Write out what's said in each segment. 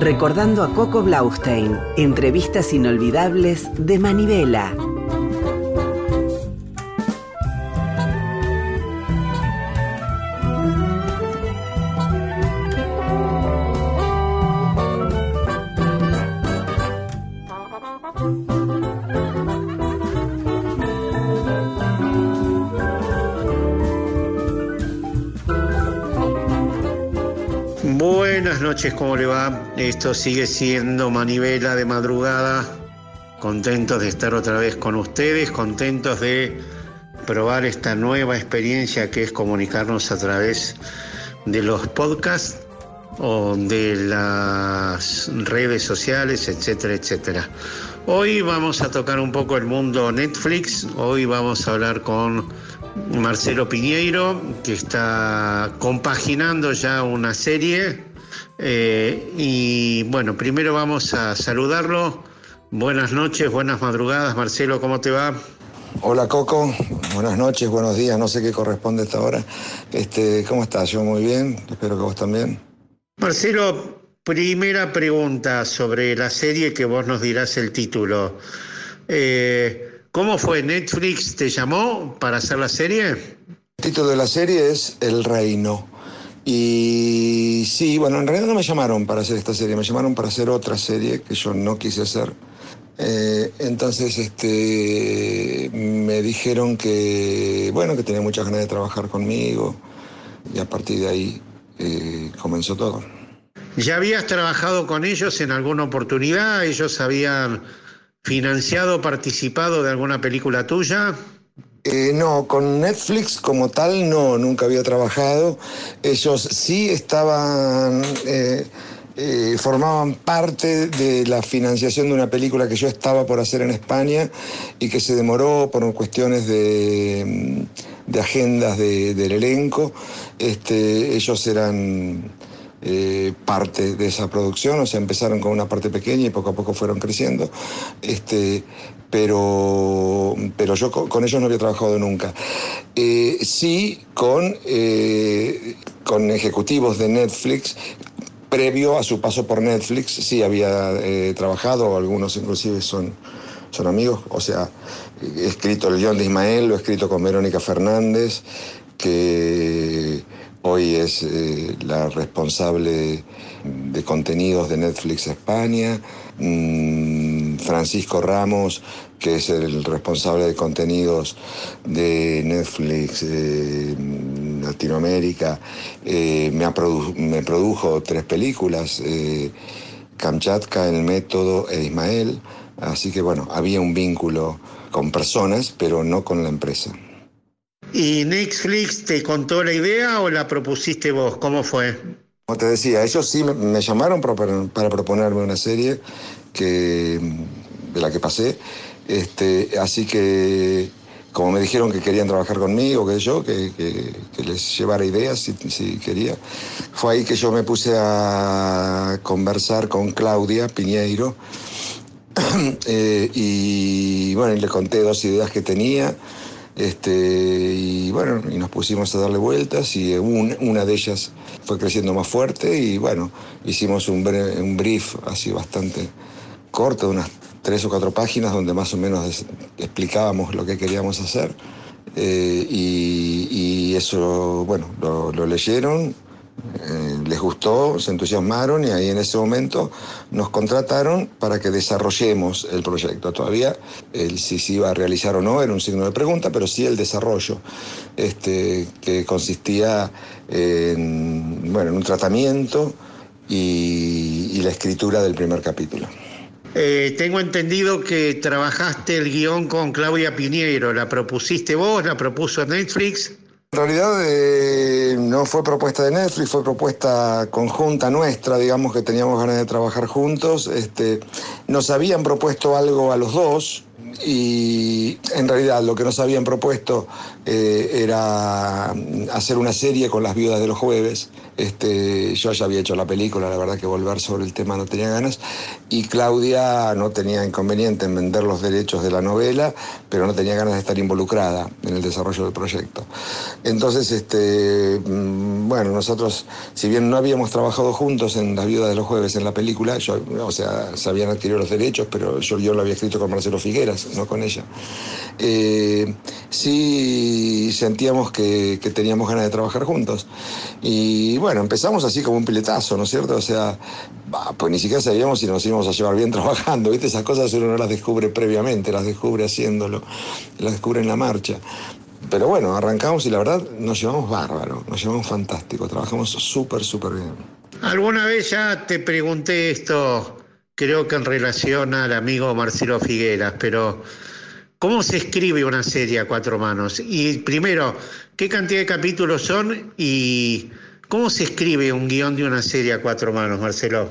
Recordando a Coco Blaustein, entrevistas inolvidables de Manivela. Noches, ¿cómo le va? Esto sigue siendo Manivela de madrugada. Contentos de estar otra vez con ustedes, contentos de probar esta nueva experiencia que es comunicarnos a través de los podcasts o de las redes sociales, etcétera, etcétera. Hoy vamos a tocar un poco el mundo Netflix, hoy vamos a hablar con Marcelo Piñeiro, que está compaginando ya una serie. Eh, y bueno, primero vamos a saludarlo. Buenas noches, buenas madrugadas. Marcelo, ¿cómo te va? Hola Coco, buenas noches, buenos días, no sé qué corresponde a esta hora. Este, ¿Cómo estás? Yo muy bien, espero que vos también. Marcelo, primera pregunta sobre la serie que vos nos dirás el título. Eh, ¿Cómo fue? ¿Netflix te llamó para hacer la serie? El título de la serie es El Reino. Y sí, bueno, en realidad no me llamaron para hacer esta serie, me llamaron para hacer otra serie que yo no quise hacer. Eh, entonces, este, me dijeron que, bueno, que tenía muchas ganas de trabajar conmigo y a partir de ahí eh, comenzó todo. ¿Ya habías trabajado con ellos en alguna oportunidad? ¿Ellos habían financiado, participado de alguna película tuya? Eh, no, con Netflix como tal no, nunca había trabajado. Ellos sí estaban, eh, eh, formaban parte de la financiación de una película que yo estaba por hacer en España y que se demoró por cuestiones de, de agendas de, del elenco. Este, ellos eran parte de esa producción, o sea, empezaron con una parte pequeña y poco a poco fueron creciendo, este, pero, pero yo con, ellos no había trabajado nunca. Eh, sí con, eh, con ejecutivos de Netflix, previo a su paso por Netflix, sí había trabajado, algunos inclusive son, son amigos, o sea, he escrito el guion de Ismael, lo he escrito con Verónica Fernández, que Hoy es eh, la responsable de contenidos de Netflix España. Mm, Francisco Ramos, que es el responsable de contenidos de Netflix eh, Latinoamérica, eh, me, me, produjo tres películas, Kamchatka, El Método e Ismael. Así que bueno, había un vínculo con personas, pero no con la empresa. ¿Y Netflix te contó la idea o la propusiste vos? ¿Cómo fue? Como te decía, ellos sí me, llamaron para, proponerme una serie que, de la que pasé. Este, así que, como me dijeron que querían trabajar conmigo, que yo, que, les llevara ideas si, si, quería, fue ahí que yo me puse a conversar con Claudia Piñeiro. Eh, y bueno, le conté dos ideas que tenía. Este, y bueno, y nos pusimos a darle vueltas y una de ellas fue creciendo más fuerte y bueno, hicimos un, un brief así bastante corto, de unas tres o cuatro páginas donde más o menos explicábamos lo que queríamos hacer. Eh, y, eso, bueno, lo leyeron, eh, les gustó, se entusiasmaron y ahí en ese momento nos contrataron para que desarrollemos el proyecto. Todavía el si se iba a realizar o no era un signo de pregunta, pero sí el desarrollo, este, que consistía en, bueno, en un tratamiento y, la escritura del primer capítulo. Eh, tengo entendido que trabajaste el guion con Claudia Piñero. ¿La propusiste vos? ¿La propuso Netflix? En realidad eh, no fue propuesta de Netflix, fue propuesta conjunta nuestra, digamos que teníamos ganas de trabajar juntos. Este, nos habían propuesto algo a los dos, y en realidad lo que nos habían propuesto eh, era hacer una serie con las viudas de los jueves. Este, yo ya había hecho la película, la verdad que volver sobre el tema no tenía ganas. Y Claudia no tenía inconveniente en vender los derechos de la novela, pero no tenía ganas de estar involucrada en el desarrollo del proyecto. Entonces, este, mm, bueno, nosotros, si bien no habíamos trabajado juntos en Las viudas de los jueves en la película, yo, o sea, se habían adquirido los derechos, pero yo, yo lo había escrito con Marcelo Figueras, no con ella. Eh, sí sentíamos que, teníamos ganas de trabajar juntos. Y bueno, empezamos así como un piletazo, ¿no es cierto? O sea, pues ni siquiera sabíamos si nos íbamos a llevar bien trabajando, ¿viste? Esas cosas uno no las descubre previamente, las descubre haciéndolo, las descubre en la marcha. Pero bueno, arrancamos y la verdad nos llevamos bárbaro, nos llevamos fantástico, trabajamos súper, súper bien. Alguna vez ya te pregunté esto, creo que en relación al amigo Marcelo Figueras, pero ¿cómo se escribe una serie a cuatro manos? Y primero, ¿qué cantidad de capítulos son y cómo se escribe un guion de una serie a cuatro manos, Marcelo?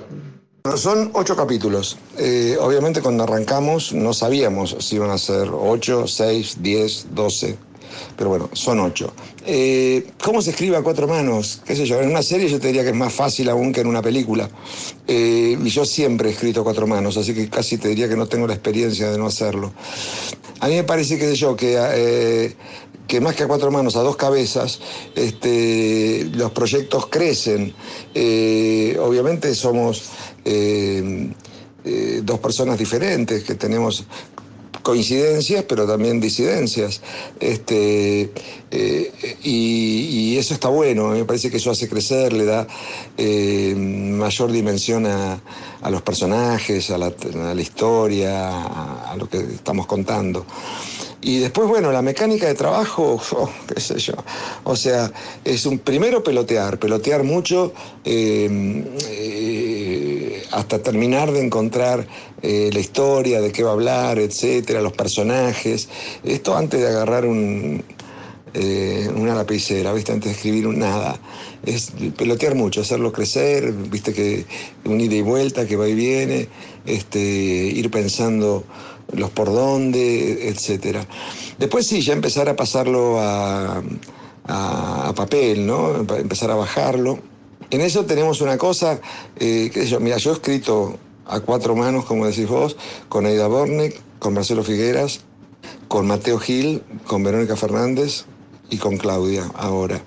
Son ocho capítulos. Eh, obviamente cuando arrancamos no sabíamos si iban a ser ocho, seis, diez, doce pero bueno, son ocho. Eh, ¿Cómo se escribe a cuatro manos? ¿Qué sé yo? En una serie yo te diría que es más fácil aún que en una película. Eh, y yo siempre he escrito a cuatro manos, así que casi te diría que no tengo la experiencia de no hacerlo. A mí me parece, qué sé yo, que... Eh, que más que a cuatro manos, a dos cabezas, este, los proyectos crecen. obviamente somos dos personas diferentes, que tenemos coincidencias, pero también disidencias. Este, eh, y, eso está bueno, me parece que eso hace crecer, le da eh, mayor dimensión a, los personajes, a la, historia, a, lo que estamos contando. Y después, bueno, la mecánica de trabajo, oh, qué sé yo. O sea, es un primero pelotear, pelotear mucho. Eh, hasta terminar de encontrar eh, la historia, de qué va a hablar, etcétera, los personajes. Esto antes de agarrar un, eh, una lapicera, ¿viste? Antes de escribir un nada. Es pelotear mucho, hacerlo crecer, viste que un ida y vuelta que va y viene, este, ir pensando los por dónde, etcétera. Después sí, ya empezar a pasarlo a, a papel, ¿no? Empezar a bajarlo en eso tenemos una cosa, eh, que yo, mira, yo he escrito a cuatro manos, como decís vos, con Aida Bornek, con Marcelo Figueras, con Mateo Gil, con Verónica Fernández y con Claudia ahora.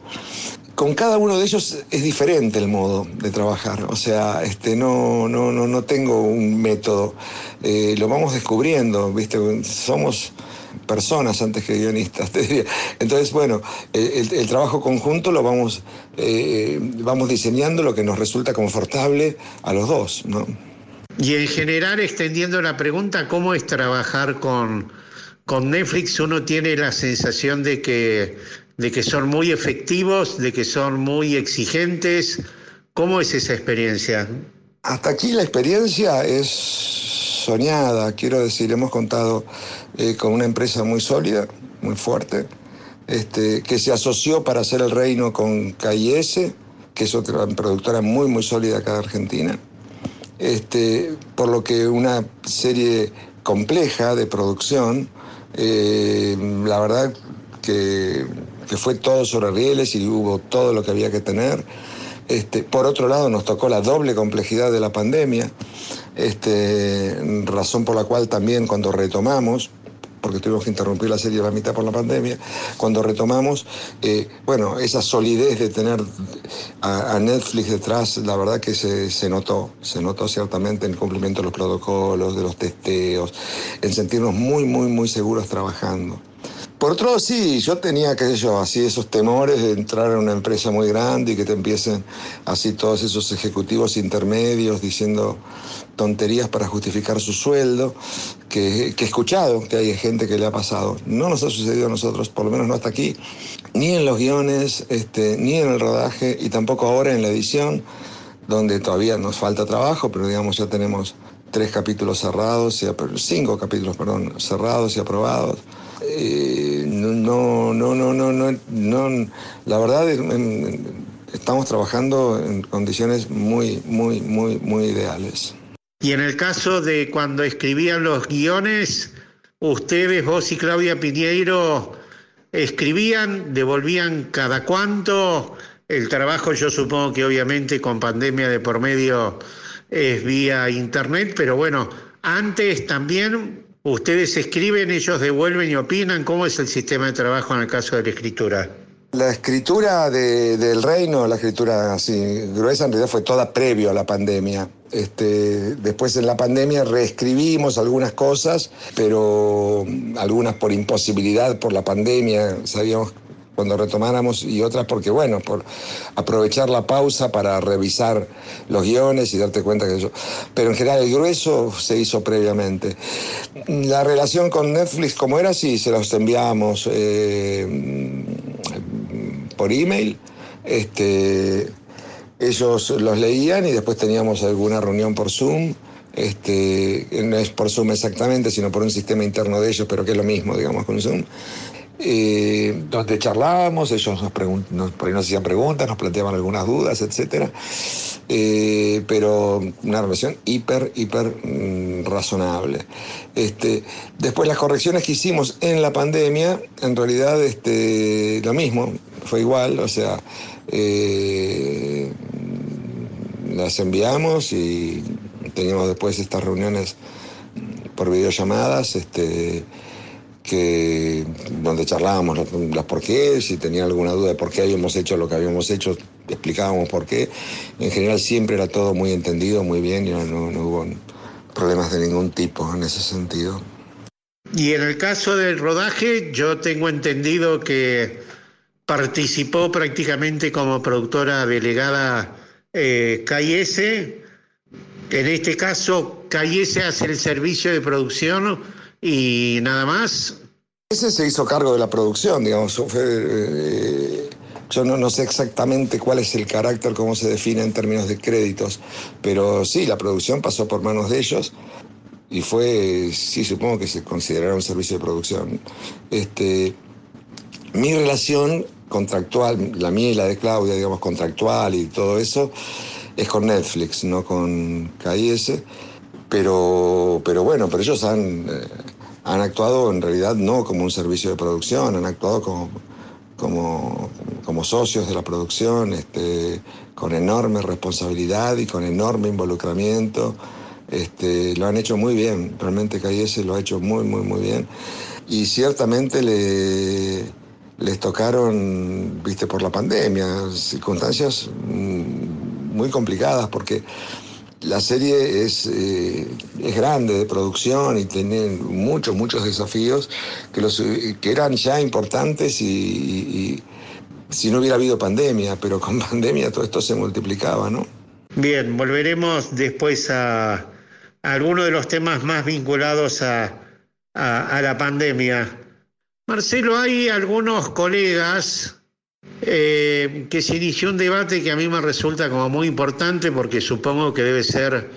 Con cada uno de ellos es diferente el modo de trabajar, o sea, este, no, no, tengo un método, eh, lo vamos descubriendo, ¿viste? Somos personas antes que guionistas, te diría. Entonces, bueno, el, trabajo conjunto lo vamos, eh, vamos diseñando lo que nos resulta confortable a los dos, ¿no? Y en general, extendiendo la pregunta, ¿cómo es trabajar con Netflix? Uno tiene la sensación de que, de que son muy efectivos, de que son muy exigentes. ¿Cómo es esa experiencia? Hasta aquí la experiencia es soñada, quiero decir, hemos contado eh, con una empresa muy sólida, muy fuerte, este, que se asoció para hacer el reino con KIS, que es otra productora muy, muy sólida acá de Argentina. Este, por lo que una serie compleja de producción, eh, la verdad que, que, fue todo sobre rieles y hubo todo lo que había que tener. Este, por otro lado, nos tocó la doble complejidad de la pandemia este, razón por la cual también cuando retomamos, porque tuvimos que interrumpir la serie a la mitad por la pandemia, cuando retomamos, eh, bueno, esa solidez de tener a, Netflix detrás, la verdad que se, se, notó, se notó ciertamente en el cumplimiento de los protocolos, de los testeos, en sentirnos muy, muy, muy seguros trabajando. Por otro lado, sí, yo tenía, qué así esos temores de entrar en una empresa muy grande y que te empiecen así todos esos ejecutivos intermedios diciendo tonterías para justificar su sueldo, que, he escuchado que hay gente que le ha pasado. No nos ha sucedido a nosotros, por lo menos no hasta aquí, ni en los guiones, este, ni en el rodaje y tampoco ahora en la edición, donde todavía nos falta trabajo, pero digamos ya tenemos tres capítulos cerrados, cinco capítulos, perdón, cerrados y aprobados. Eh, no, no, no, no, no, no, la verdad estamos trabajando en condiciones muy, muy, muy, muy ideales. Y en el caso de cuando escribían los guiones, ustedes, vos y Claudia Piñeiro, escribían, devolvían cada cuánto. El trabajo, yo supongo que obviamente con pandemia de por medio es vía internet, pero bueno, antes también ustedes escriben, ellos devuelven y opinan. ¿Cómo es el sistema de trabajo en el caso de la escritura? La escritura del reino, la escritura así gruesa, en realidad fue toda previo a la pandemia. Este, después en la pandemia reescribimos algunas cosas, pero algunas por imposibilidad, por la pandemia, sabíamos cuando retomáramos y otras porque, bueno, por aprovechar la pausa para revisar los guiones y darte cuenta que yo... Pero en general el grueso se hizo previamente. La relación con Netflix, como era, sí, se los enviamos. Eh, por email. Este, ellos los leían y después teníamos alguna reunión por Zoom. Este, no es por Zoom exactamente, sino por un sistema interno de ellos, pero que es lo mismo, digamos, con Zoom. Eh, donde charlábamos, ellos nos, hacían preguntas, nos planteaban algunas dudas, etc. Eh, pero una relación hiper, hiper mm, razonable. Este, después las correcciones que hicimos en la pandemia, en realidad este, lo mismo, fue igual, o sea, eh, las enviamos y teníamos después estas reuniones por videollamadas, este, que, donde charlábamos las por qué, si tenía alguna duda de por qué habíamos hecho lo que habíamos hecho, explicábamos por qué. En general siempre era todo muy entendido, muy bien, y no, no hubo problemas de ningún tipo en ese sentido. Y en el caso del rodaje, yo tengo entendido que participó prácticamente como productora delegada eh. En este caso, KS hace el servicio de producción y nada más. Ese se hizo cargo de la producción, digamos. Eh, yo no, no, sé exactamente cuál es el carácter, cómo se define en términos de créditos, pero sí, la producción pasó por manos de ellos y fue, sí, supongo que se considerará un servicio de producción. Este, mi relación contractual, la mía y la de Claudia, digamos, contractual y todo eso, es con Netflix, no con KIS. Pero, pero bueno, pero ellos han, eh, han actuado en realidad no como un servicio de producción, han actuado como, como, socios de la producción, este, con enorme responsabilidad y con enorme involucramiento. Este, lo han hecho muy bien, realmente KIS lo ha hecho muy, muy, muy bien. Y ciertamente le, les tocaron, viste, por la pandemia, circunstancias mm, muy complicadas porque la serie es, eh, es grande de producción y tiene muchos, muchos desafíos que, los, que eran ya importantes y, si no hubiera habido pandemia, pero con pandemia todo esto se multiplicaba, ¿no? Bien, volveremos después a, algunos de los temas más vinculados a, a la pandemia. Marcelo, hay algunos colegas eh, que se inició un debate que a mí me resulta como muy importante porque supongo que debe ser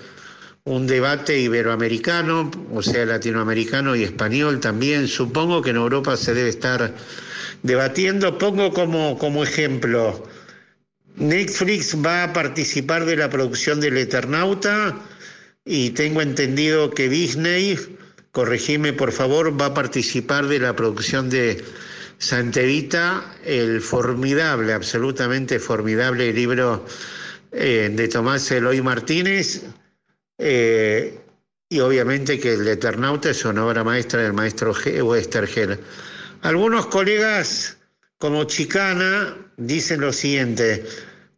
un debate iberoamericano, o sea, latinoamericano y español también. Supongo que en Europa se debe estar debatiendo. Pongo como, como ejemplo, Netflix va a participar de la producción del Eternauta y tengo entendido que Disney corregime por favor, va a participar de la producción de Santevita, el formidable, absolutamente formidable libro eh, de Tomás Eloy Martínez, eh, y obviamente que el Eternauta es una obra maestra del maestro Westergel. Algunos colegas, como Chicana, dicen lo siguiente,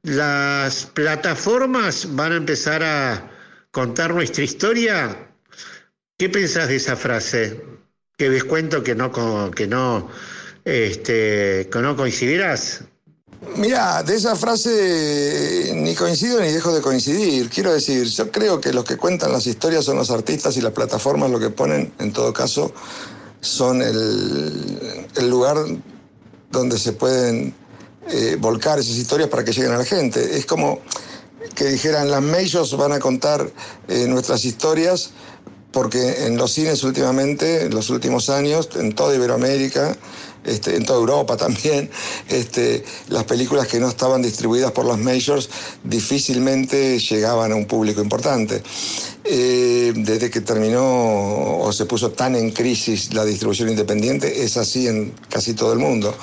las plataformas van a empezar a contar nuestra historia ¿Qué pensás de esa frase? ¿Qué descuento que no, que no, este, no coincidirás? Mira, de esa frase ni coincido ni dejo de coincidir. Quiero decir, yo creo que los que cuentan las historias son los artistas y las plataformas lo que ponen, en todo caso, son el, lugar donde se pueden eh, volcar esas historias para que lleguen a la gente. Es como que dijeran, las majors van a contar eh, nuestras historias porque en los cines últimamente, en los últimos años, en toda Iberoamérica, este, en toda Europa también, este, las películas que no estaban distribuidas por las majors difícilmente llegaban a un público importante. Eh, desde que terminó o se puso tan en crisis la distribución independiente, es así en casi todo el mundo.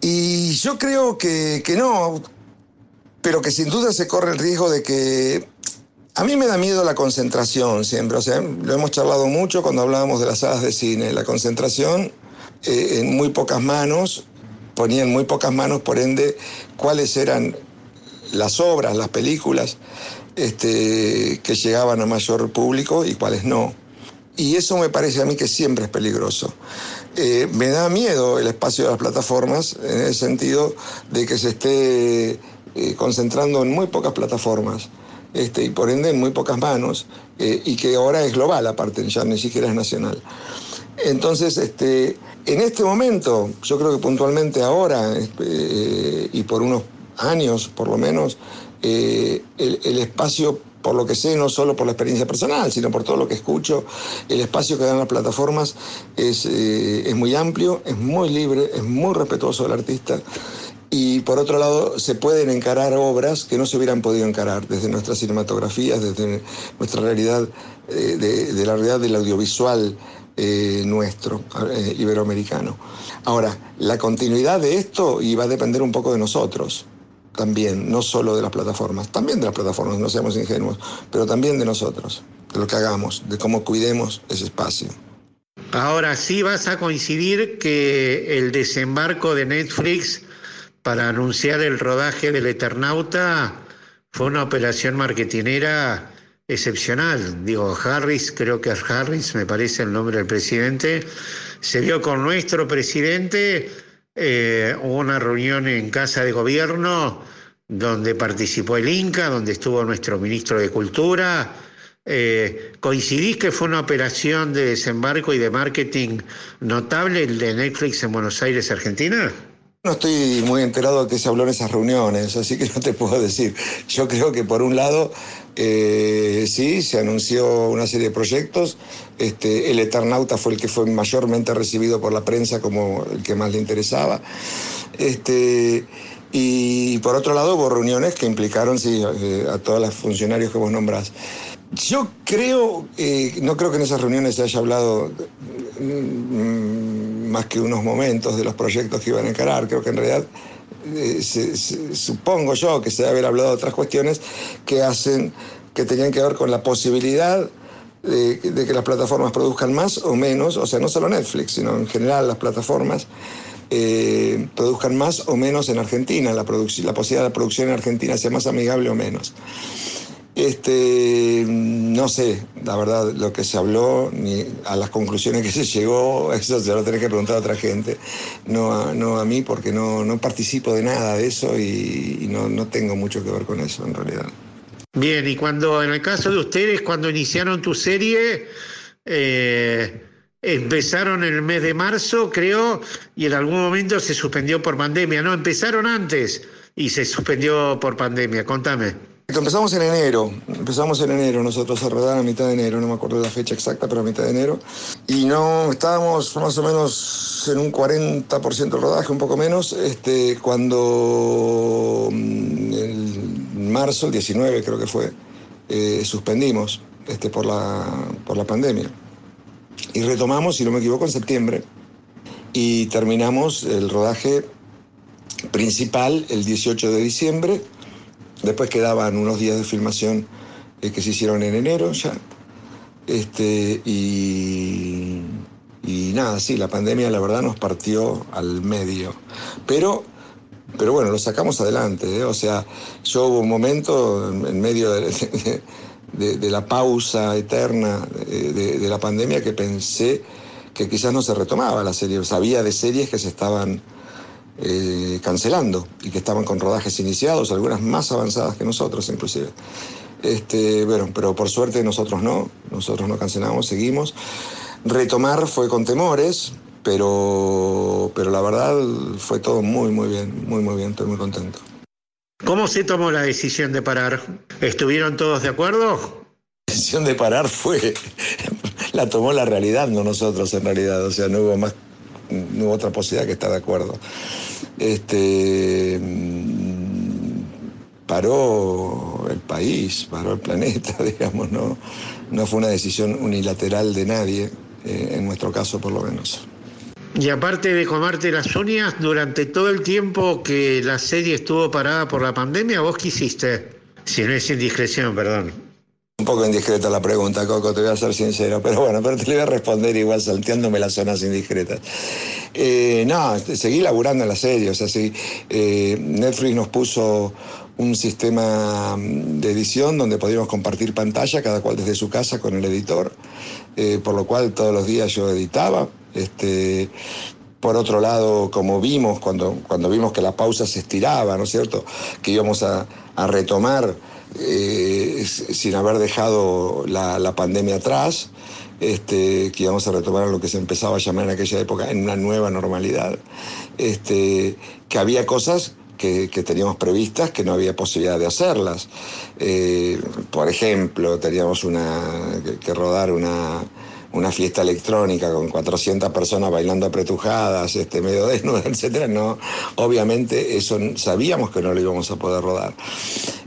Y yo creo que, que no, pero que sin duda se corre el riesgo de que a mí me da miedo la concentración siempre, o sea, lo hemos charlado mucho cuando hablábamos de las salas de cine, la concentración eh, en muy pocas manos, ponía en muy pocas manos, por ende, cuáles eran las obras, las películas este, que llegaban a mayor público y cuáles no. Y eso me parece a mí que siempre es peligroso. Eh, me da miedo el espacio de las plataformas en el sentido de que se esté eh, concentrando en muy pocas plataformas. Este, y por ende en muy pocas manos, y que ahora es global aparte, ya ni siquiera es nacional. Entonces, este, en este momento, yo creo que puntualmente ahora, eh, y por unos años por lo menos, eh, el, espacio, por lo que sé, no solo por la experiencia personal, sino por todo lo que escucho, el espacio que dan las plataformas es, es muy amplio, es muy libre, es muy respetuoso del artista. Y por otro lado, se pueden encarar obras que no se hubieran podido encarar desde nuestras cinematografías, desde nuestra realidad, eh, de, la realidad del audiovisual eh, nuestro, eh, iberoamericano. Ahora, la continuidad de esto y va a depender un poco de nosotros también, no solo de las plataformas, también de las plataformas, no seamos ingenuos, pero también de nosotros, de lo que hagamos, de cómo cuidemos ese espacio. Ahora sí vas a coincidir que el desembarco de Netflix para anunciar el rodaje del Eternauta fue una operación marketinera excepcional. Digo, Harris, creo que es Harris, me parece el nombre del presidente, se vio con nuestro presidente, eh, hubo una reunión en Casa de Gobierno donde participó el Inca, donde estuvo nuestro ministro de Cultura. Eh, ¿Coincidís que fue una operación de desembarco y de marketing notable el de Netflix en Buenos Aires, Argentina? No estoy muy enterado de que se habló en esas reuniones, así que no te puedo decir. Yo creo que por un lado, eh, sí, se anunció una serie de proyectos. Este, el Eternauta fue el que fue mayormente recibido por la prensa como el que más le interesaba. Este, y por otro lado, hubo reuniones que implicaron eh, a todos los funcionarios que vos nombrás. Yo creo, eh, no creo que en esas reuniones se haya hablado mm, más que unos momentos de los proyectos que iban a encarar. Creo que en realidad eh, supongo yo que se debe haber hablado de otras cuestiones que hacen, que tenían que ver con la posibilidad de, que las plataformas produzcan más o menos, o sea, no solo Netflix, sino en general las plataformas. Eh, produzcan más o menos en Argentina, la, la posibilidad de la producción en Argentina sea más amigable o menos. Este, no sé, la verdad, lo que se habló, ni a las conclusiones que se llegó, eso se lo tenés que preguntar a otra gente, no a, no a mí, porque no, no participo de nada de eso y, no, no tengo mucho que ver con eso en realidad. Bien, y cuando, en el caso de ustedes, cuando iniciaron tu serie, eh, empezaron en el mes de marzo, creo, y en algún momento se suspendió por pandemia. No, empezaron antes y se suspendió por pandemia. Contame. Empezamos en enero, empezamos en enero nosotros a rodar a mitad de enero, no me acuerdo la fecha exacta, pero a mitad de enero. Y no, estábamos más o menos en un 40% de rodaje, un poco menos, este, cuando mm, en marzo, el 19 creo que fue, eh, suspendimos este, por, la, por la pandemia. Y retomamos, si no me equivoco, en septiembre. Y terminamos el rodaje principal el 18 de diciembre Después quedaban unos días de filmación eh, que se hicieron en enero ya. Este, y, y nada, sí, la pandemia la verdad nos partió al medio. Pero, pero bueno, lo sacamos adelante. ¿eh? O sea, yo hubo un momento en, medio de, de, la pausa eterna de, la pandemia que pensé que quizás no se retomaba la serie. Sabía de series que se estaban eh, cancelando y que estaban con rodajes iniciados, algunas más avanzadas que nosotros inclusive. Este, bueno, pero por suerte nosotros no, nosotros no cancelamos, seguimos. Retomar fue con temores, pero, pero la verdad fue todo muy, muy bien, muy, muy bien, estoy muy contento. ¿Cómo se tomó la decisión de parar? ¿Estuvieron todos de acuerdo? La decisión de parar fue, la tomó la realidad, no nosotros en realidad, o sea, no hubo más no hubo otra posibilidad que estar de acuerdo. Este, mm, paró el país, paró el planeta, digamos, no, no fue una decisión unilateral de nadie, eh, en nuestro caso por lo menos. Y aparte de comerte las uñas, durante todo el tiempo que la serie estuvo parada por la pandemia, ¿vos qué hiciste? Si no es indiscreción, perdón. Un poco indiscreta la pregunta, Coco, te voy a ser sincero, pero bueno, pero te le voy a responder igual salteándome las zonas indiscretas. Eh, no, seguí laburando en la serie, o sea, sí, eh, Netflix nos puso un sistema de edición donde podíamos compartir pantalla, cada cual desde su casa con el editor, eh, por lo cual todos los días yo editaba. Este, por otro lado, como vimos, cuando, cuando vimos que la pausa se estiraba, ¿no es cierto?, que íbamos a, retomar eh, sin haber dejado la, pandemia atrás, este, que íbamos a retomar lo que se empezaba a llamar en aquella época en una nueva normalidad, este, que había cosas que, teníamos previstas que no había posibilidad de hacerlas. Eh, por ejemplo, teníamos una, que, rodar una, una, fiesta electrónica con 400 personas bailando apretujadas, este, medio desnudas, etc. No, obviamente eso sabíamos que no lo íbamos a poder rodar.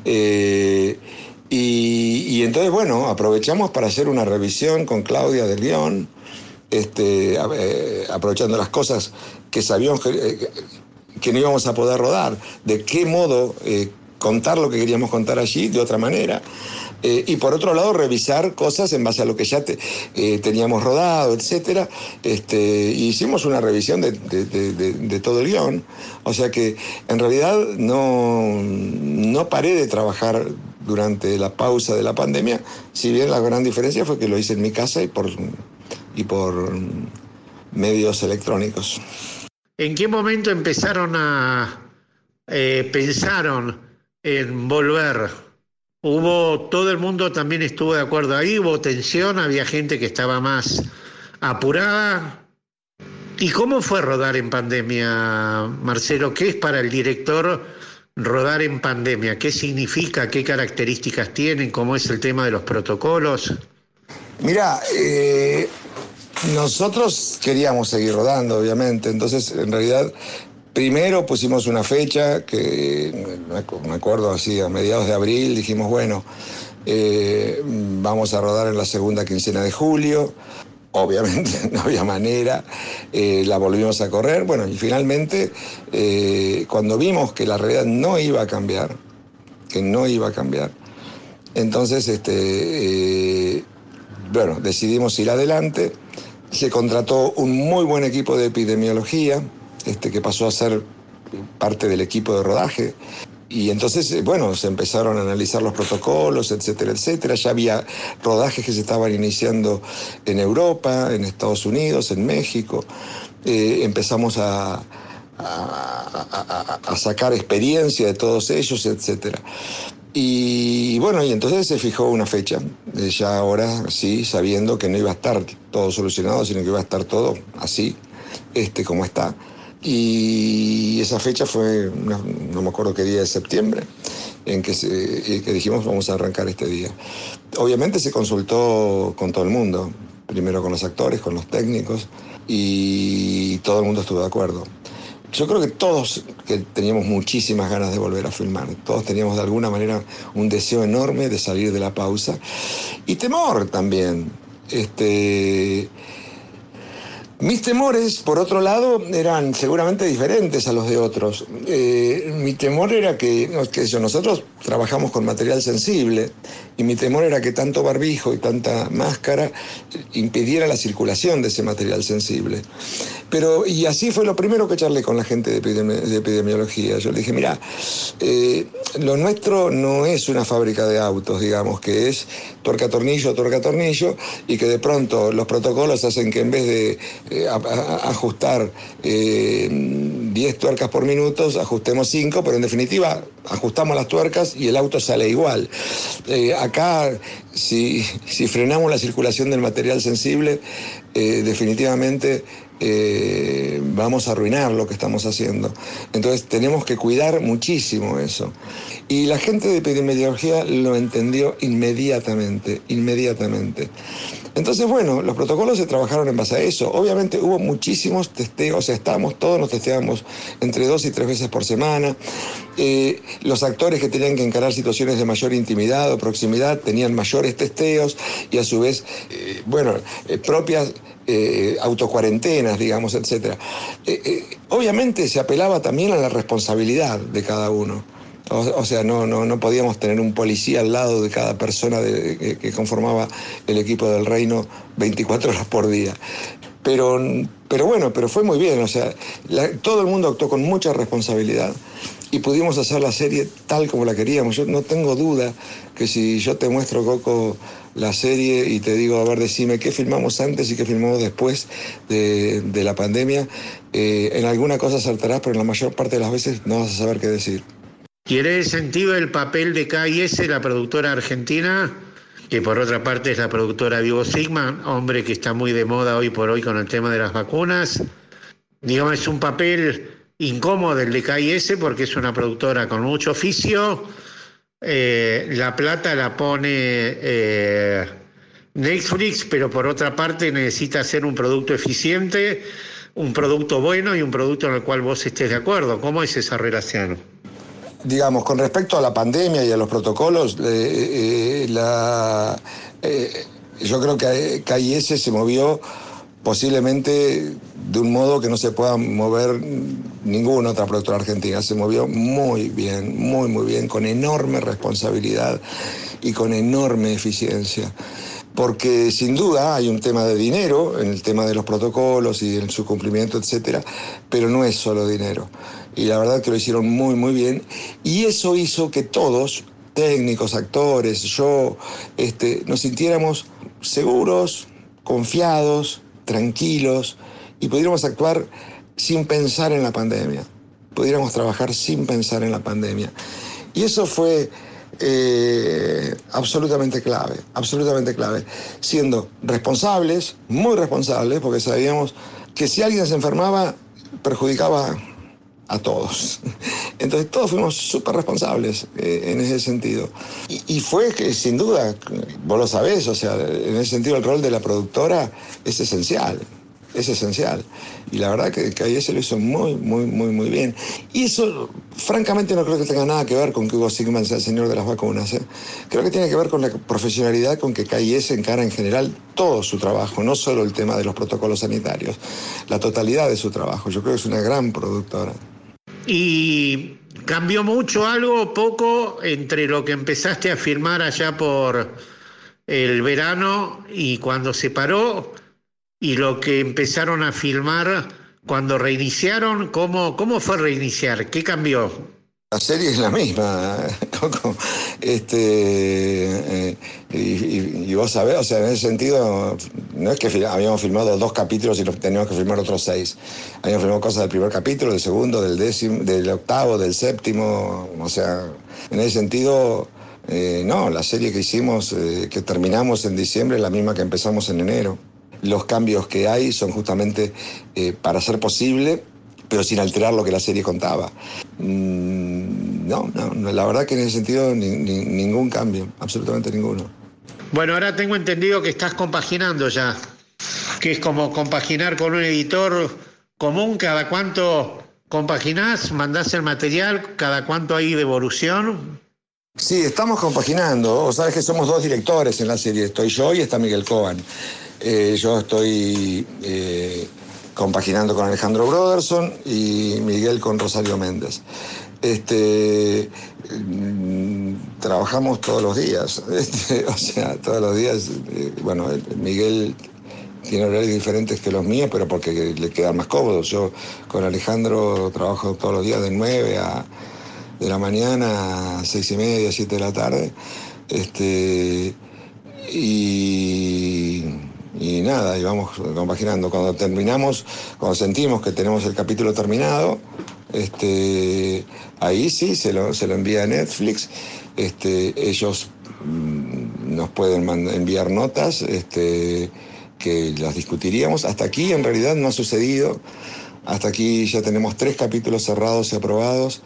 Eh, y, entonces, bueno, aprovechamos para hacer una revisión con Claudia del guion, este, eh, aprovechando las cosas que sabíamos que, que no íbamos a poder rodar, de qué modo eh, contar lo que queríamos contar allí de otra manera. Eh, y por otro lado, revisar cosas en base a lo que ya eh, teníamos rodado, etc. Este, hicimos una revisión de, todo el guion. O sea que en realidad no, no paré de trabajar durante la pausa de la pandemia, si bien la gran diferencia fue que lo hice en mi casa y por, y por medios electrónicos. ¿En qué momento empezaron a eh, pensaron en volver? Hubo todo el mundo también estuvo de acuerdo ahí, hubo tensión, había gente que estaba más apurada. ¿Y cómo fue rodar en pandemia, Marcelo? ¿Qué es para el director rodar en pandemia? ¿Qué significa? ¿Qué características tienen? ¿Cómo es el tema de los protocolos? Mira, eh, nosotros queríamos seguir rodando, obviamente, entonces en realidad primero pusimos una fecha que me acuerdo así, a mediados de abril dijimos, bueno, eh, vamos a rodar en la segunda quincena de julio. Obviamente no había manera, eh, la volvimos a correr. Bueno, y finalmente, eh, cuando vimos que la realidad no iba a cambiar, que no iba a cambiar, entonces, este, bueno, decidimos ir adelante se contrató un muy buen equipo de epidemiología, este, que pasó a ser parte del equipo de rodaje. Y entonces, eh, bueno, se empezaron a analizar los protocolos, etcétera, etcétera. Ya había rodajes que se estaban iniciando en Europa, en Estados Unidos, en México. Eh, empezamos a, a, sacar experiencia de todos ellos, etcétera. Y bueno, y entonces se fijó una fecha, eh, ya ahora sí, sabiendo que no iba a estar todo solucionado, sino que iba a estar todo así, este como está. Y esa fecha fue, no, me acuerdo qué día de septiembre, en que, que dijimos vamos a arrancar este día. Obviamente se consultó con todo el mundo, primero con los actores, con los técnicos, y todo el mundo estuvo de acuerdo yo creo que todos que teníamos muchísimas ganas de volver a filmar, todos teníamos de alguna manera un deseo enorme de salir de la pausa y temor también. Este, mis temores, por otro lado, eran seguramente diferentes a los de otros. Eh, mi temor era que, que nosotros trabajamos con material sensible y mi temor era que tanto barbijo y tanta máscara impidiera la circulación de ese material sensible. Pero, y así fue lo primero que charlé con la gente de, epidemiología. Yo le dije, mira, eh, lo nuestro no es una fábrica de autos, digamos, que es tuerca tornillo, tuerca tornillo, y que de pronto los protocolos hacen que en vez de eh, ajustar 10 eh, tuercas por minuto, ajustemos 5, pero en definitiva ajustamos las tuercas y el auto sale igual. Eh, acá, si, frenamos la circulación del material sensible, definitivamente eh, vamos a arruinar lo que estamos haciendo. Entonces tenemos que cuidar muchísimo eso. Y la gente de epidemiología lo entendió inmediatamente, inmediatamente. Entonces, bueno, los protocolos se trabajaron en base a eso. Obviamente hubo muchísimos testeos, estábamos, todos nos testeamos entre dos y tres veces por semana. Eh, los actores que tenían que encarar situaciones de mayor intimidad o proximidad tenían testeos y a su vez, eh, bueno, eh, propias autocuarentenas, digamos, etc. obviamente se apelaba también a la responsabilidad de cada uno. O, sea, no, no, no, podíamos tener un policía al lado de cada persona que, conformaba el equipo del reino 24 horas por día. Pero, pero bueno, pero fue muy bien, o sea, todo el mundo actuó con mucha responsabilidad y pudimos hacer la serie tal como la queríamos. Yo no tengo duda que si yo te muestro, Coco, la serie y te digo, a ver, decime qué filmamos antes y qué filmamos después de, la pandemia, eh, en alguna cosa saltarás, pero en la mayor parte de las veces no vas a saber qué decir. Y en ese sentido el papel de KIS, la productora argentina, que por otra parte es la productora Vivo Sigma, hombre que está muy de moda hoy por hoy con el tema de las vacunas, digamos, es un papel incómodo el de KIS porque es una productora con mucho oficio, eh, la plata la pone eh, Netflix, pero por otra parte necesita ser un producto eficiente, un producto bueno y un producto en el cual vos estés de acuerdo. ¿Cómo es esa relación? digamos, con respecto a la pandemia y a los protocolos, eh, eh, yo creo que KIS se movió posiblemente de un modo que no se pueda mover ninguna otra productora argentina. Se movió muy bien, muy, muy bien, con enorme responsabilidad y con enorme eficiencia. Porque sin duda hay un tema de dinero en el tema de los protocolos y en su cumplimiento, etcétera, pero no es solo dinero y la verdad que lo hicieron muy, muy bien. Y eso hizo que todos, técnicos, actores, yo, este, nos sintiéramos seguros, confiados, tranquilos y pudiéramos actuar sin pensar en la pandemia. Pudiéramos trabajar sin pensar en la pandemia. Y eso fue eh, absolutamente clave, absolutamente clave. Siendo responsables, muy responsables, porque sabíamos que si alguien se enfermaba, perjudicaba a todos. Entonces todos fuimos súper responsables eh, en ese sentido. Y, fue que sin duda, vos lo sabés, o sea, en ese sentido el rol de la productora es esencial, es esencial. Y la verdad que, que se lo hizo muy, muy, muy, muy bien. Y eso, francamente, no creo que tenga nada que ver con que Hugo Sigman sea el señor de las vacunas. ¿eh? Creo que tiene que ver con la profesionalidad con que KIS encara en general todo su trabajo, no solo el tema de los protocolos sanitarios, la totalidad de su trabajo. Yo creo que es una gran productora. Y cambió mucho algo, poco, entre lo que empezaste a firmar allá por el verano y cuando se paró y lo que empezaron a filmar cuando reiniciaron. ¿Cómo, cómo fue reiniciar? ¿Qué cambió? La serie es la misma, Coco. Este, eh, y, vos sabés, o sea, en ese sentido, no es que habíamos filmado dos capítulos y teníamos que filmar otros seis. Habíamos filmado cosas del primer capítulo, del segundo, del décimo, del octavo, del séptimo. O sea, en ese sentido, eh, no, la serie que hicimos, eh, que terminamos en diciembre, es la misma que empezamos en enero. Los cambios que hay son justamente para ser posible pero sin alterar lo que la serie contaba. Mm, no, no, la verdad que en ese sentido ningún cambio, absolutamente ninguno. Bueno, ahora tengo entendido que estás compaginando ya, que es como compaginar con un editor común, cada cuánto compaginás, mandás el material, cada cuánto hay devolución. Sí, estamos compaginando. O sabes que somos dos directores en la serie. Estoy yo y está Miguel Coban. Eh, yo estoy eh, compaginando con Alejandro Broderson y Miguel con Rosario Méndez. Este, mm, trabajamos todos los días, este, o sea, todos los días, eh, bueno, Miguel tiene horarios diferentes que los míos, pero porque le quedan más cómodos. Yo con Alejandro trabajo todos los días de 9 a de la mañana a 6 y media, 7 de la tarde. Este, y y nada, y vamos compaginando. Cuando terminamos, cuando sentimos que tenemos el capítulo terminado, este, ahí sí se lo, se lo envía a Netflix. Este, ellos mm, nos pueden enviar notas este, que las discutiríamos. Hasta aquí en realidad no ha sucedido. Hasta aquí ya tenemos tres capítulos cerrados y aprobados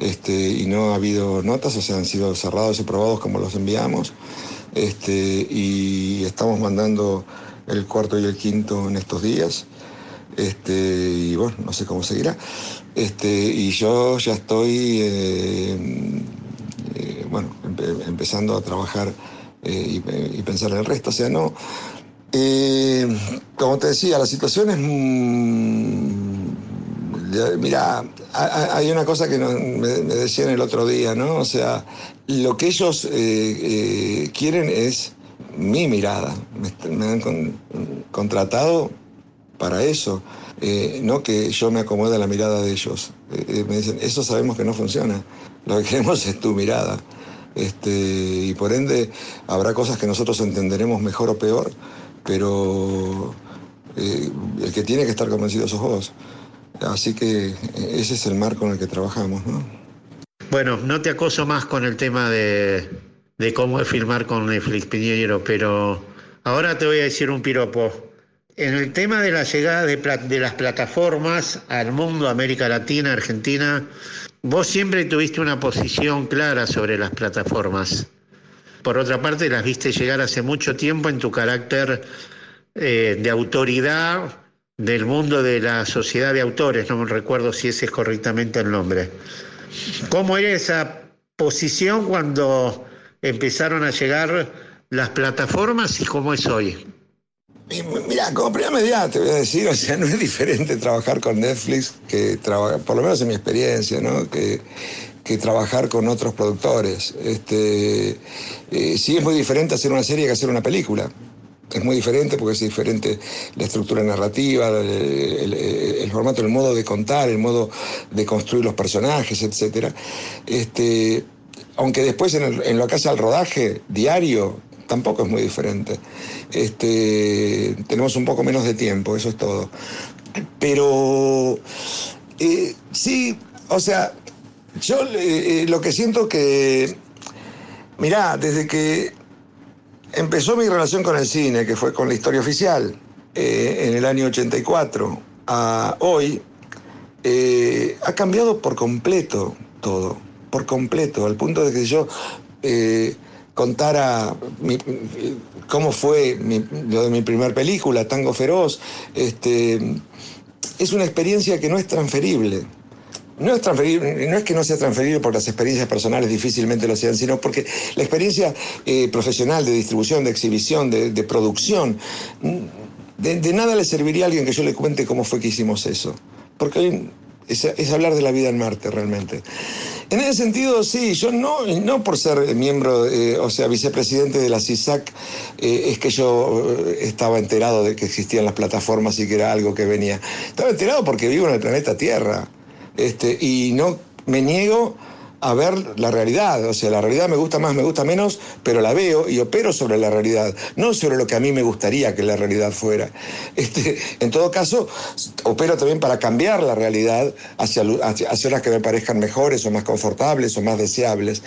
este, y no ha habido notas, o sea, han sido cerrados y aprobados como los enviamos. Este, y estamos mandando el cuarto y el quinto en estos días. Este, y bueno, no sé cómo seguirá. Este, y yo ya estoy, eh, eh, bueno, empezando a trabajar eh, y, pensar en el resto. O sea, no. como te decía, la situación es. mira, hay una cosa que me, decían el otro día, ¿no? O sea, lo que ellos quieren es mi mirada. Me, han contratado para eso, eh, no que yo me acomode a la mirada de ellos. Eh, eh, me dicen, eso sabemos que no funciona, lo que queremos es tu mirada. Este, y por ende habrá cosas que nosotros entenderemos mejor o peor, pero el que tiene que estar convencido sos vos. Así que ese es el marco en el que trabajamos. ¿no? Bueno, no te acoso más con el tema de, de cómo es filmar con Netflix, Piñero, pero ahora te voy a decir un piropo. En el tema de la llegada de, las plataformas al mundo, América Latina, Argentina, vos siempre tuviste una posición clara sobre las plataformas. Por otra parte, las viste llegar hace mucho tiempo en tu carácter eh, de autoridad del mundo de la sociedad de autores, no me recuerdo si ese es correctamente el nombre. ¿Cómo era esa posición cuando empezaron a llegar las plataformas y cómo es hoy? Mira, como primera medida te voy a decir, o sea, no es diferente trabajar con Netflix que trabajar, por lo menos en mi experiencia, ¿no? Que, que trabajar con otros productores. Este, eh, sí es muy diferente hacer una serie que hacer una película. Es muy diferente porque es diferente la estructura narrativa, el, formato, el modo de contar, el modo de construir los personajes, etc. Este, aunque después en, en lo que hace al rodaje diario, tampoco es muy diferente. Este, tenemos un poco menos de tiempo, eso es todo. Pero eh, sí, o sea, yo eh, lo que siento que, mirá, desde que empezó mi relación con el cine, que fue con la historia oficial, eh, en el año 84, a hoy, ha cambiado por completo todo, por completo, al punto de que yo contara cómo fue lo de mi primera película, Tango Feroz, este, es una experiencia que no es transferible. No es, transferible, no es que no sea transferible porque las experiencias personales difícilmente lo sean, sino porque la experiencia eh, profesional de distribución, de exhibición, de, producción, de, nada le serviría a alguien que yo le cuente cómo fue que hicimos eso. Porque es, es hablar de la vida en Marte realmente. En ese sentido, sí, yo no, no por ser miembro, eh, o sea, vicepresidente de la CISAC, eh, es que yo eh, estaba enterado de que existían las plataformas y que era algo que venía. Estaba enterado porque vivo en el planeta Tierra. Este, y no me niego a ver la realidad. O sea, la realidad me gusta más, me gusta menos, pero la veo y opero sobre la realidad, no sobre lo que a mí me gustaría que la realidad fuera. Este, en todo caso, opero también para cambiar la realidad hacia, las que me parezcan mejores o más confortables o más deseables.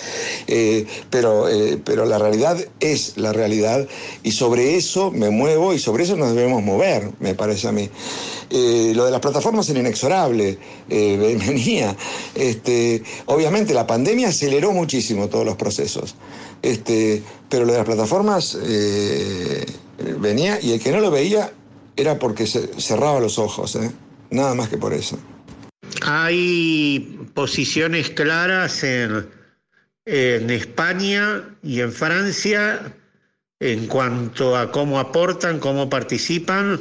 Eh, pero, eh, pero la realidad es la realidad y sobre eso me muevo y sobre eso nos debemos mover, me parece a mí. Eh, lo de las plataformas era inexorable, venía. Este, obviamente la pandemia aceleró muchísimo todos los procesos. Este, pero lo de las plataformas eh, venía y el que no lo veía era porque se cerraba los ojos, ¿eh? nada más que por eso. Hay posiciones claras en, en España y en Francia en cuanto a cómo aportan, cómo participan,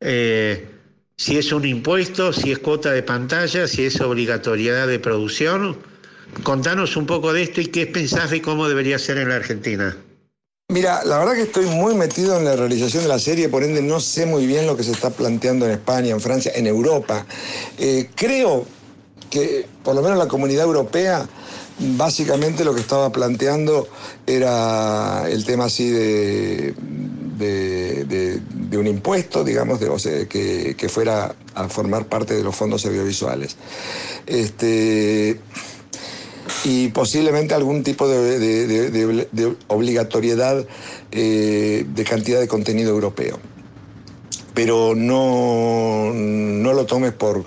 eh, si es un impuesto, si es cuota de pantalla, si es obligatoriedad de producción. Contanos un poco de esto y qué pensás de cómo debería ser en la Argentina. Mira, la verdad que estoy muy metido en la realización de la serie, por ende no sé muy bien lo que se está planteando en España, en Francia, en Europa. Eh, creo que por lo menos la comunidad europea básicamente lo que estaba planteando era el tema así de, de, un impuesto, digamos, que, fuera a formar parte de los fondos audiovisuales. Este, y posiblemente algún tipo de, obligatoriedad eh, de cantidad de contenido europeo. pero no, no lo tomes por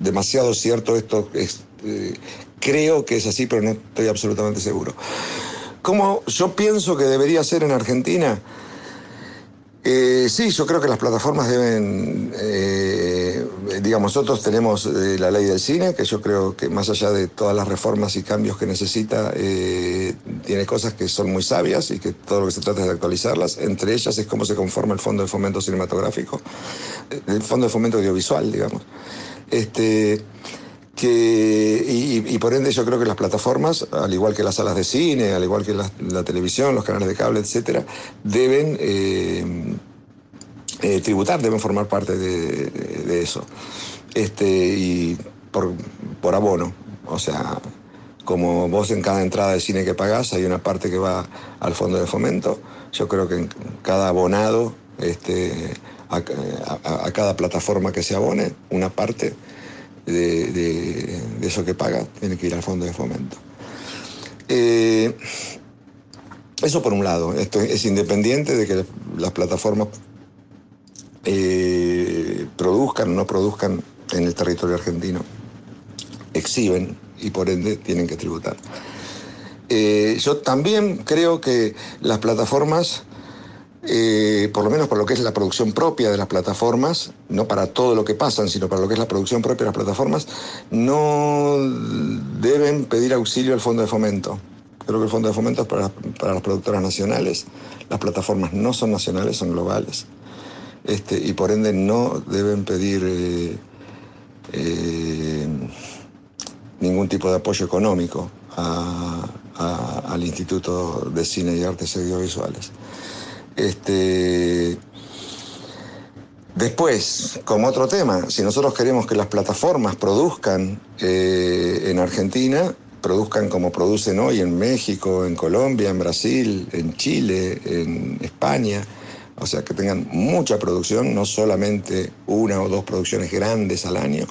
demasiado cierto esto. Es, eh, creo que es así, pero no estoy absolutamente seguro. Como yo pienso que debería ser en Argentina, eh, sí, yo creo que las plataformas deben, eh, digamos, nosotros tenemos eh, la ley del cine, que yo creo que más allá de todas las reformas y cambios que necesita, tiene cosas que son muy sabias y que todo lo que se trata es de actualizarlas. Entre ellas es cómo se conforma el Fondo de Fomento Cinematográfico, el Fondo de Fomento Audiovisual, digamos. Este, que, y, por ende yo creo que las plataformas, al igual que las salas de cine, al igual que la, televisión, los canales de cable, etcétera, deben eh, eh, tributar, deben formar parte de, eso. Este, y por, por, abono. O sea, como vos en cada entrada de cine que pagás hay una parte que va al fondo de fomento, yo creo que en cada abonado, este, a cada plataforma que se abone, una parte de, eso que paga tiene que ir al fondo de fomento. Eh, eso por un lado, esto es independiente de que las plataformas eh, produzcan o no produzcan en el territorio argentino, exhiben y por ende tienen que tributar. Eh, yo también creo que las plataformas eh, por lo menos por lo que es la producción propia de las plataformas, no para todo lo que pasan, sino para lo que es la producción propia de las plataformas, no deben pedir auxilio al Fondo de Fomento. Creo que el Fondo de Fomento es para, las productoras nacionales. Las plataformas no son nacionales, son globales. Este, y por ende no deben pedir eh, eh, ningún tipo de apoyo económico al Instituto de Cine y Artes Audiovisuales. Este, después, como otro tema, si nosotros queremos que las plataformas produzcan eh, en Argentina, produzcan como producen hoy en México, en Colombia, en Brasil, en Chile, en España, o sea, que tengan mucha producción, no solamente una o dos producciones grandes al año.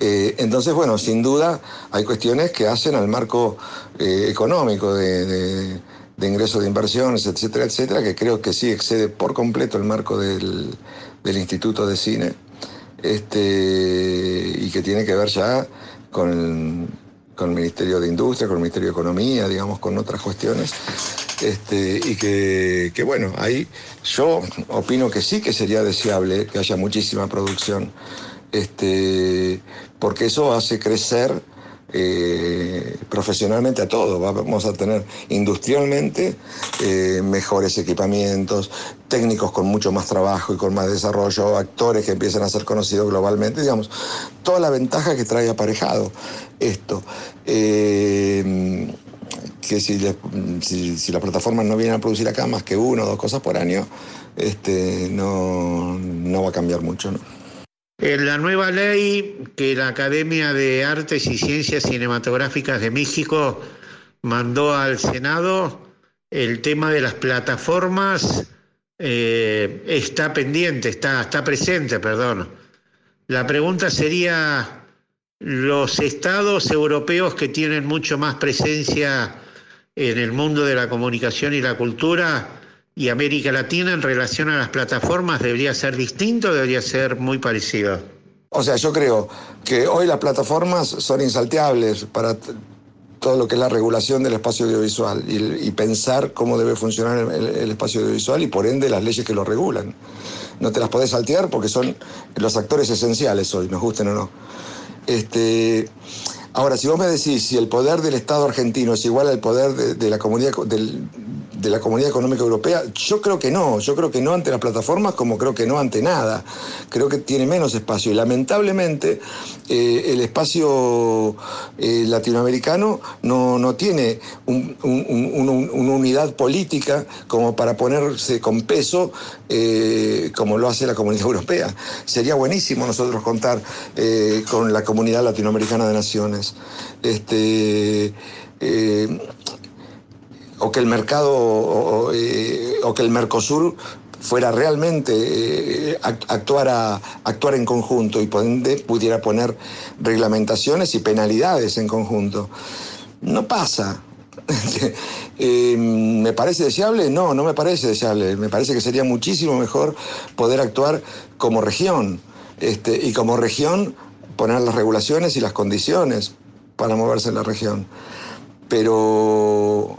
Eh, entonces, bueno, sin duda hay cuestiones que hacen al marco eh, económico de de ingresos de inversiones, etcétera, etcétera, que creo que sí excede por completo el marco del, Instituto de Cine este, y que tiene que ver ya con el, con el Ministerio de Industria, con el Ministerio de Economía, digamos, con otras cuestiones. Este, y que, que, bueno, ahí yo opino que sí que sería deseable que haya muchísima producción, este, porque eso hace crecer eh, profesionalmente a todo. Vamos a tener industrialmente eh, mejores equipamientos, técnicos con mucho más trabajo y con más desarrollo, actores que empiezan a ser conocidos globalmente, digamos, toda la ventaja que trae aparejado esto. Eh, que si, si, las plataformas no vienen a producir acá más que uno o dos cosas por año, este, no, no va a cambiar mucho. ¿no? En la nueva ley que la Academia de Artes y Ciencias Cinematográficas de México mandó al Senado, el tema de las plataformas eh, está pendiente, está, está presente, perdón. La pregunta sería, los estados europeos que tienen mucho más presencia en el mundo de la comunicación y la cultura, y América Latina en relación a las plataformas debería ser distinto, debería ser muy parecido. O sea, yo creo que hoy las plataformas son insalteables para todo lo que es la regulación del espacio audiovisual y, pensar cómo debe funcionar el, espacio audiovisual y por ende las leyes que lo regulan. No te las podés saltear porque son los actores esenciales hoy, nos gusten o no. Este, ahora, si vos me decís si el poder del Estado argentino es igual al poder de, la comunidad, del, de la Comunidad Económica Europea? Yo creo que no, yo creo que no ante las plataformas como creo que no ante nada. Creo que tiene menos espacio y lamentablemente eh, el espacio eh, latinoamericano no, tiene una unidad política como para ponerse con peso eh, como lo hace la Comunidad Europea. Sería buenísimo nosotros contar con la Comunidad Latinoamericana de Naciones. Este, o que el mercado o, eh, que el Mercosur fuera realmente eh, actuar, actuar en conjunto y pudiera poner reglamentaciones y penalidades en conjunto. No pasa. Eh, ¿Me parece deseable? No, no me parece deseable. Me parece que sería muchísimo mejor poder actuar como región. Este, y como región poner las regulaciones y las condiciones para moverse en la región. Pero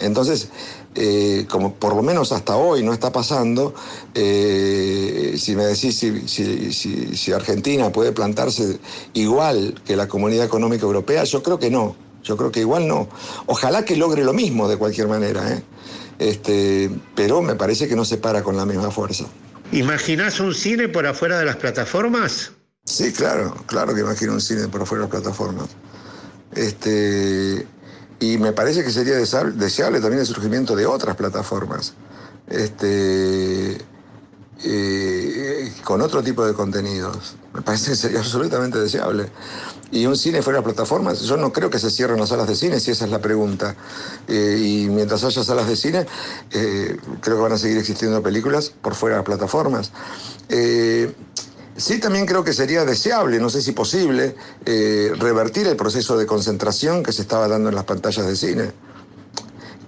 entonces, eh, como por lo menos hasta hoy no está pasando, eh, si me decís si, si, Argentina puede plantarse igual que la Comunidad Económica Europea, yo creo que no. Yo creo que igual no. Ojalá que logre lo mismo de cualquier manera, ¿eh? este, pero me parece que no se para con la misma fuerza. ¿Imaginás un cine por afuera de las plataformas? Sí, claro, claro que imagino un cine por afuera de las plataformas. Este, y me parece que sería deseable también el surgimiento de otras plataformas. Este, eh, con otro tipo de contenidos. Me parece que sería absolutamente deseable. Y un cine fuera de plataformas, yo no creo que se cierren las salas de cine, si esa es la pregunta. Eh, y mientras haya salas de cine, eh, creo que van a seguir existiendo películas por fuera de plataformas. Sí, también creo que sería deseable, no sé si posible, revertir el proceso de concentración que se estaba dando en las pantallas de cine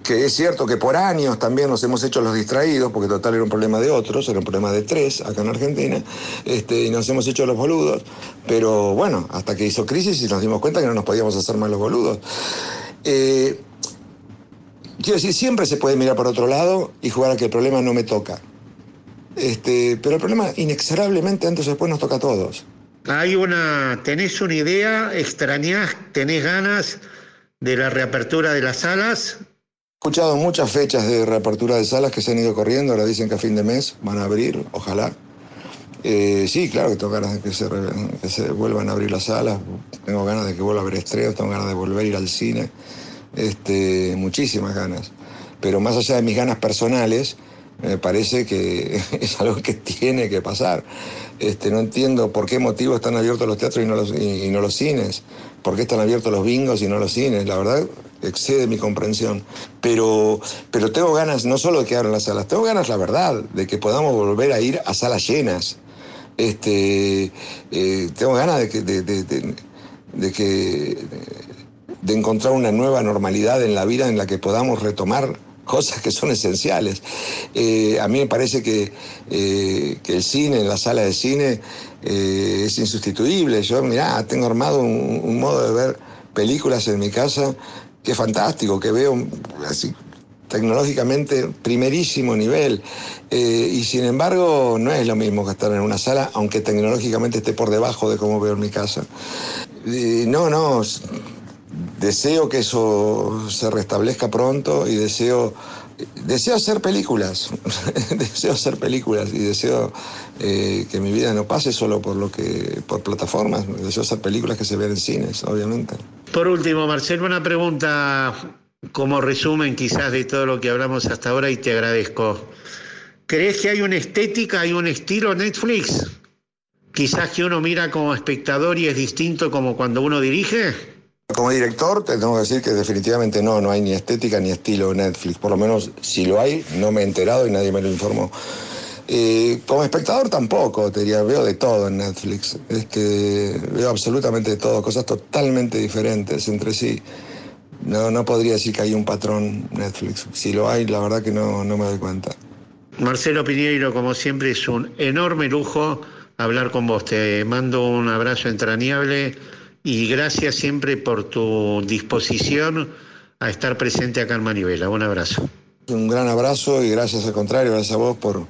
que es cierto que por años también nos hemos hecho los distraídos, porque total era un problema de otros, era un problema de tres acá en Argentina, este, y nos hemos hecho los boludos, pero bueno, hasta que hizo crisis y nos dimos cuenta que no nos podíamos hacer más los boludos. Eh, quiero decir, siempre se puede mirar por otro lado y jugar a que el problema no me toca. Este, pero el problema inexorablemente antes o después nos toca a todos. Hay una, tenés una idea, extrañás, tenés ganas de la reapertura de las salas, He escuchado muchas fechas de reapertura de salas que se han ido corriendo, ahora dicen que a fin de mes van a abrir, ojalá. Eh, sí, claro que tengo ganas de que se, vuelvan a abrir las salas, tengo ganas de que vuelva a haber estrenos, tengo ganas de volver a ir al cine, este, muchísimas ganas. Pero más allá de mis ganas personales, me parece que es algo que tiene que pasar. Este, no entiendo por qué motivo están abiertos los teatros y no los, y no los cines, por qué están abiertos los bingos y no los cines. La verdad, excede mi comprensión. Pero, pero tengo ganas no solo de que abran las salas, tengo ganas, la verdad, de que podamos volver a ir a salas llenas. Este, eh, tengo ganas de que, de, que, de encontrar una nueva normalidad en la vida en la que podamos retomar cosas que son esenciales. Eh, a mí me parece que, eh, que, el cine, la sala de cine, es insustituible. Yo, mirá, tengo armado un, modo de ver películas en mi casa que fantástico, que veo así tecnológicamente primerísimo nivel. Eh, y sin embargo, no es lo mismo que estar en una sala, aunque tecnológicamente esté por debajo de cómo veo en mi casa. no, no, deseo que eso se restablezca pronto y deseo deseo hacer películas, deseo hacer películas y deseo eh, que mi vida no pase solo por lo que por plataformas, deseo hacer películas que se vean en cines, obviamente. Por último, Marcelo, una pregunta como resumen quizás de todo lo que hablamos hasta ahora y te agradezco. ¿Crees que hay una estética, hay un estilo Netflix? Quizás que uno mira como espectador y es distinto como cuando uno dirige. Como director, te tengo que decir que definitivamente no, no hay ni estética ni estilo Netflix. Por lo menos si lo hay, no me he enterado y nadie me lo informó. Eh, como espectador tampoco, te diría, veo de todo en Netflix. Es que veo absolutamente de todo, cosas totalmente diferentes entre sí. No, no podría decir que hay un patrón Netflix. Si lo hay, la verdad que no, no me doy cuenta. Marcelo Piñeiro, como siempre, es un enorme lujo hablar con vos. Te mando un abrazo entrañable y gracias siempre por tu disposición a estar presente acá en Manivela. Un abrazo. Un gran abrazo y gracias al contrario, gracias a vos por,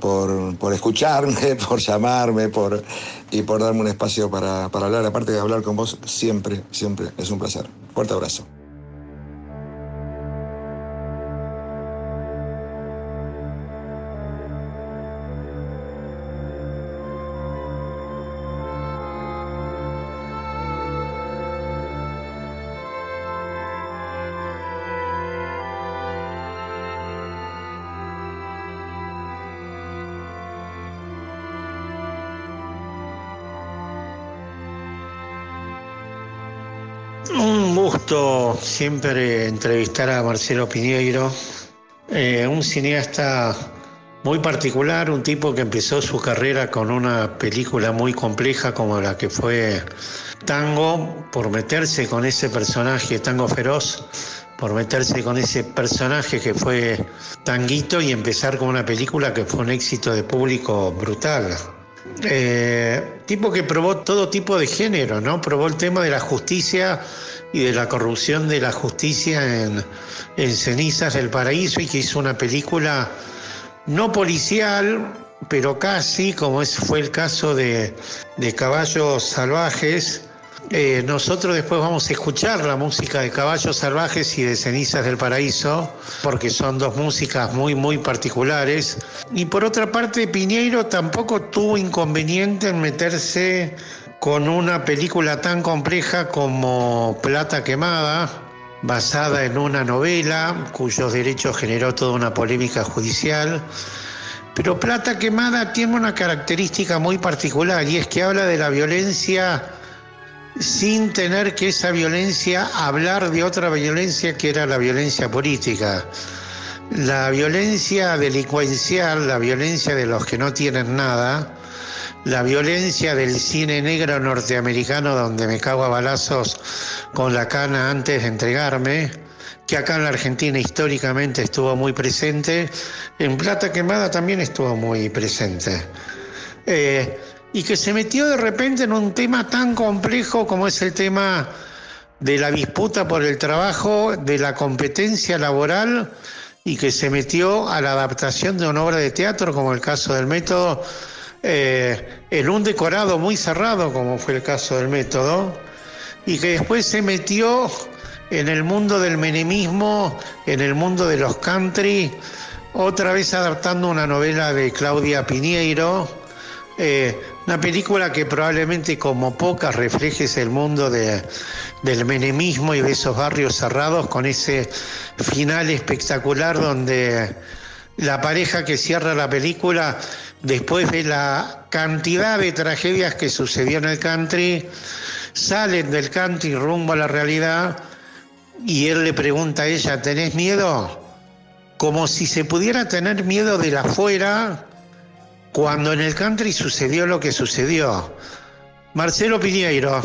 por, escucharme, por llamarme por, y por darme un espacio para, para hablar. Aparte de hablar con vos, siempre, siempre es un placer. Fuerte abrazo. Siempre entrevistar a Marcelo Piñeiro, eh, un cineasta muy particular, un tipo que empezó su carrera con una película muy compleja como la que fue Tango, por meterse con ese personaje, Tango Feroz, por meterse con ese personaje que fue Tanguito y empezar con una película que fue un éxito de público brutal. Eh, tipo que probó todo tipo de género, ¿no? Probó el tema de la justicia y de la corrupción de la justicia en, en Cenizas del Paraíso y que hizo una película no policial, pero casi, como fue el caso de, de Caballos Salvajes. Eh, nosotros después vamos a escuchar la música de Caballos Salvajes y de Cenizas del Paraíso, porque son dos músicas muy, muy particulares. Y por otra parte, Piñeiro tampoco tuvo inconveniente en meterse con una película tan compleja como Plata Quemada, basada en una novela cuyos derechos generó toda una polémica judicial. Pero Plata Quemada tiene una característica muy particular y es que habla de la violencia sin tener que esa violencia hablar de otra violencia que era la violencia política. La violencia delincuencial, la violencia de los que no tienen nada, la violencia del cine negro norteamericano donde me cago a balazos con la cana antes de entregarme, que acá en la Argentina históricamente estuvo muy presente, en Plata Quemada también estuvo muy presente. Eh, y que se metió de repente en un tema tan complejo como es el tema de la disputa por el trabajo, de la competencia laboral y que se metió a la adaptación de una obra de teatro como el caso del método eh, en un decorado muy cerrado, como fue el caso del método, y que después se metió en el mundo del menemismo, en el mundo de los country, otra vez adaptando una novela de Claudia Piñeiro, eh, una película que probablemente como pocas reflejes el mundo de, del menemismo y de esos barrios cerrados con ese final espectacular donde la pareja que cierra la película después de la cantidad de tragedias que sucedió en el country, salen del country rumbo a la realidad y él le pregunta a ella, ¿tenés miedo? Como si se pudiera tener miedo de la afuera cuando en el country sucedió lo que sucedió. Marcelo Piñeiro,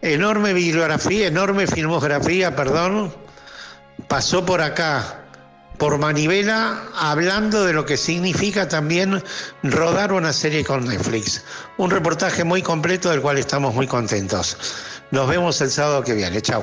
enorme bibliografía, enorme filmografía, perdón, pasó por acá por Manivela hablando de lo que significa también rodar una serie con Netflix. Un reportaje muy completo del cual estamos muy contentos. Nos vemos el sábado que viene. Chao.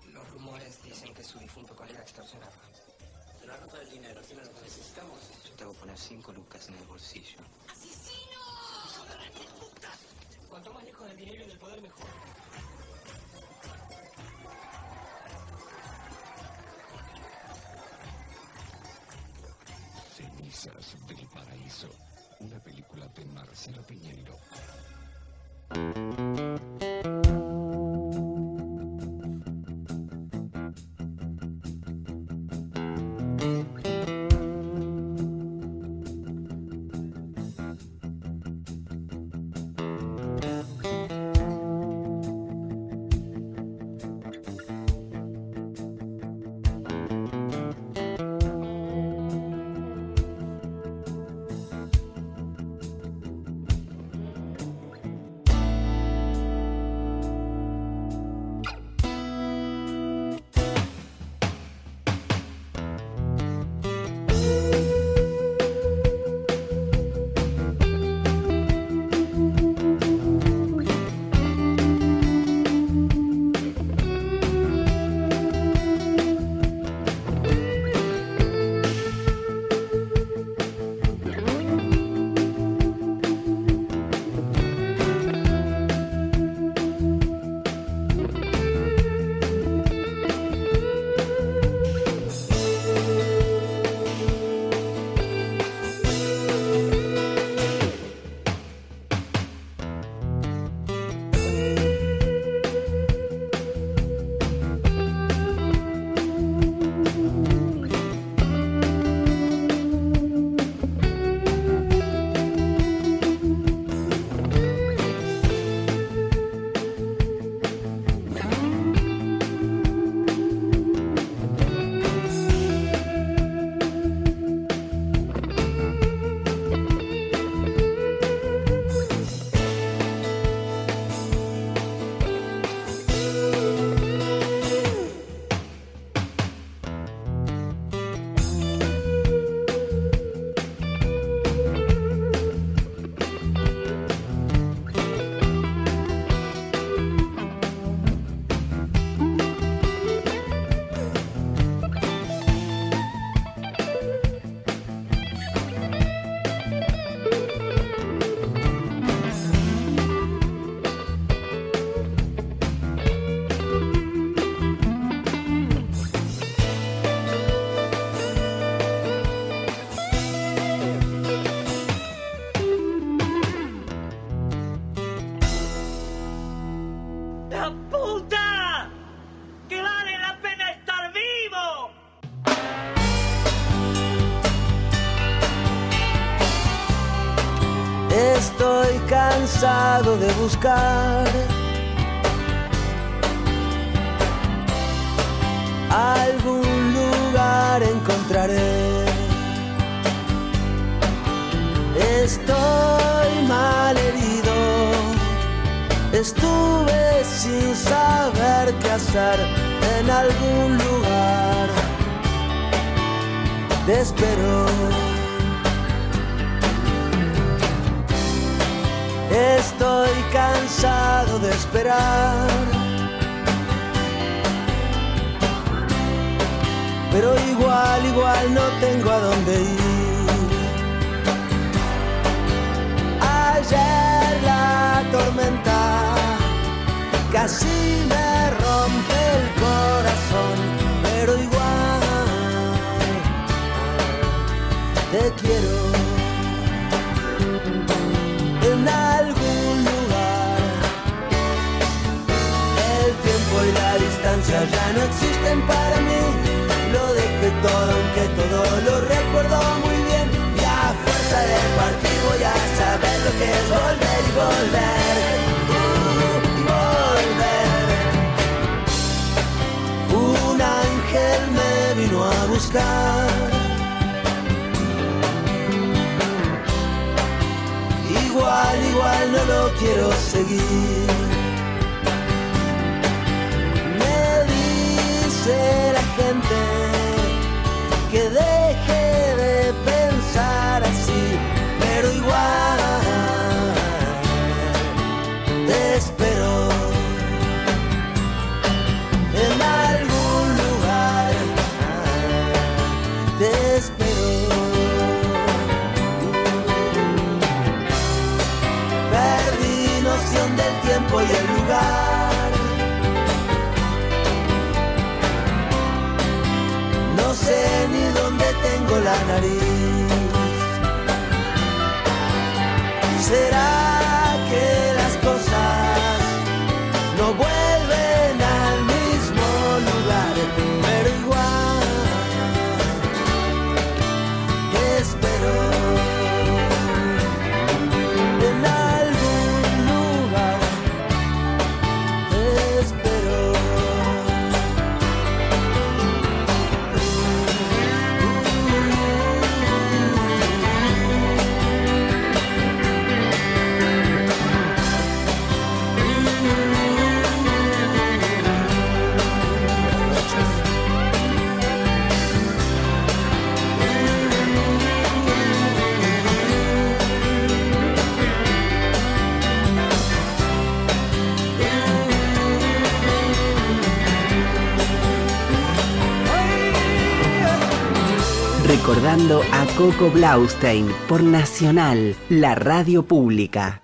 Los rumores dicen que su difunto colega extorsionaba. La nota del dinero, ¿tiene lo que necesitamos? Yo te voy a poner cinco lucas en el bolsillo. ¡Asesino! ¡Hijo de puta! Cuanto más lejos del dinero y del poder, mejor. Cenizas del Paraíso, una película de Marcelo Piñeiro. puta! ¡Que vale la pena estar vivo! Estoy cansado de buscar algún lugar encontraré. Estoy mal herido, estuve sin saber qué hacer en algún lugar. Te espero. Estoy cansado de esperar. Pero igual, igual no tengo a dónde ir. Ayer la tormenta casi me rompe el corazón, pero igual te quiero. En algún lugar el tiempo y la distancia ya no existen para mí. Lo dejé todo, aunque todo lo recuerdo muy bien. Y a fuerza de partir voy a saber lo que es volver y volver. Buscar. Igual, igual no lo quiero seguir. Nariz. ¿Será A Coco Blaustein por Nacional, la radio pública.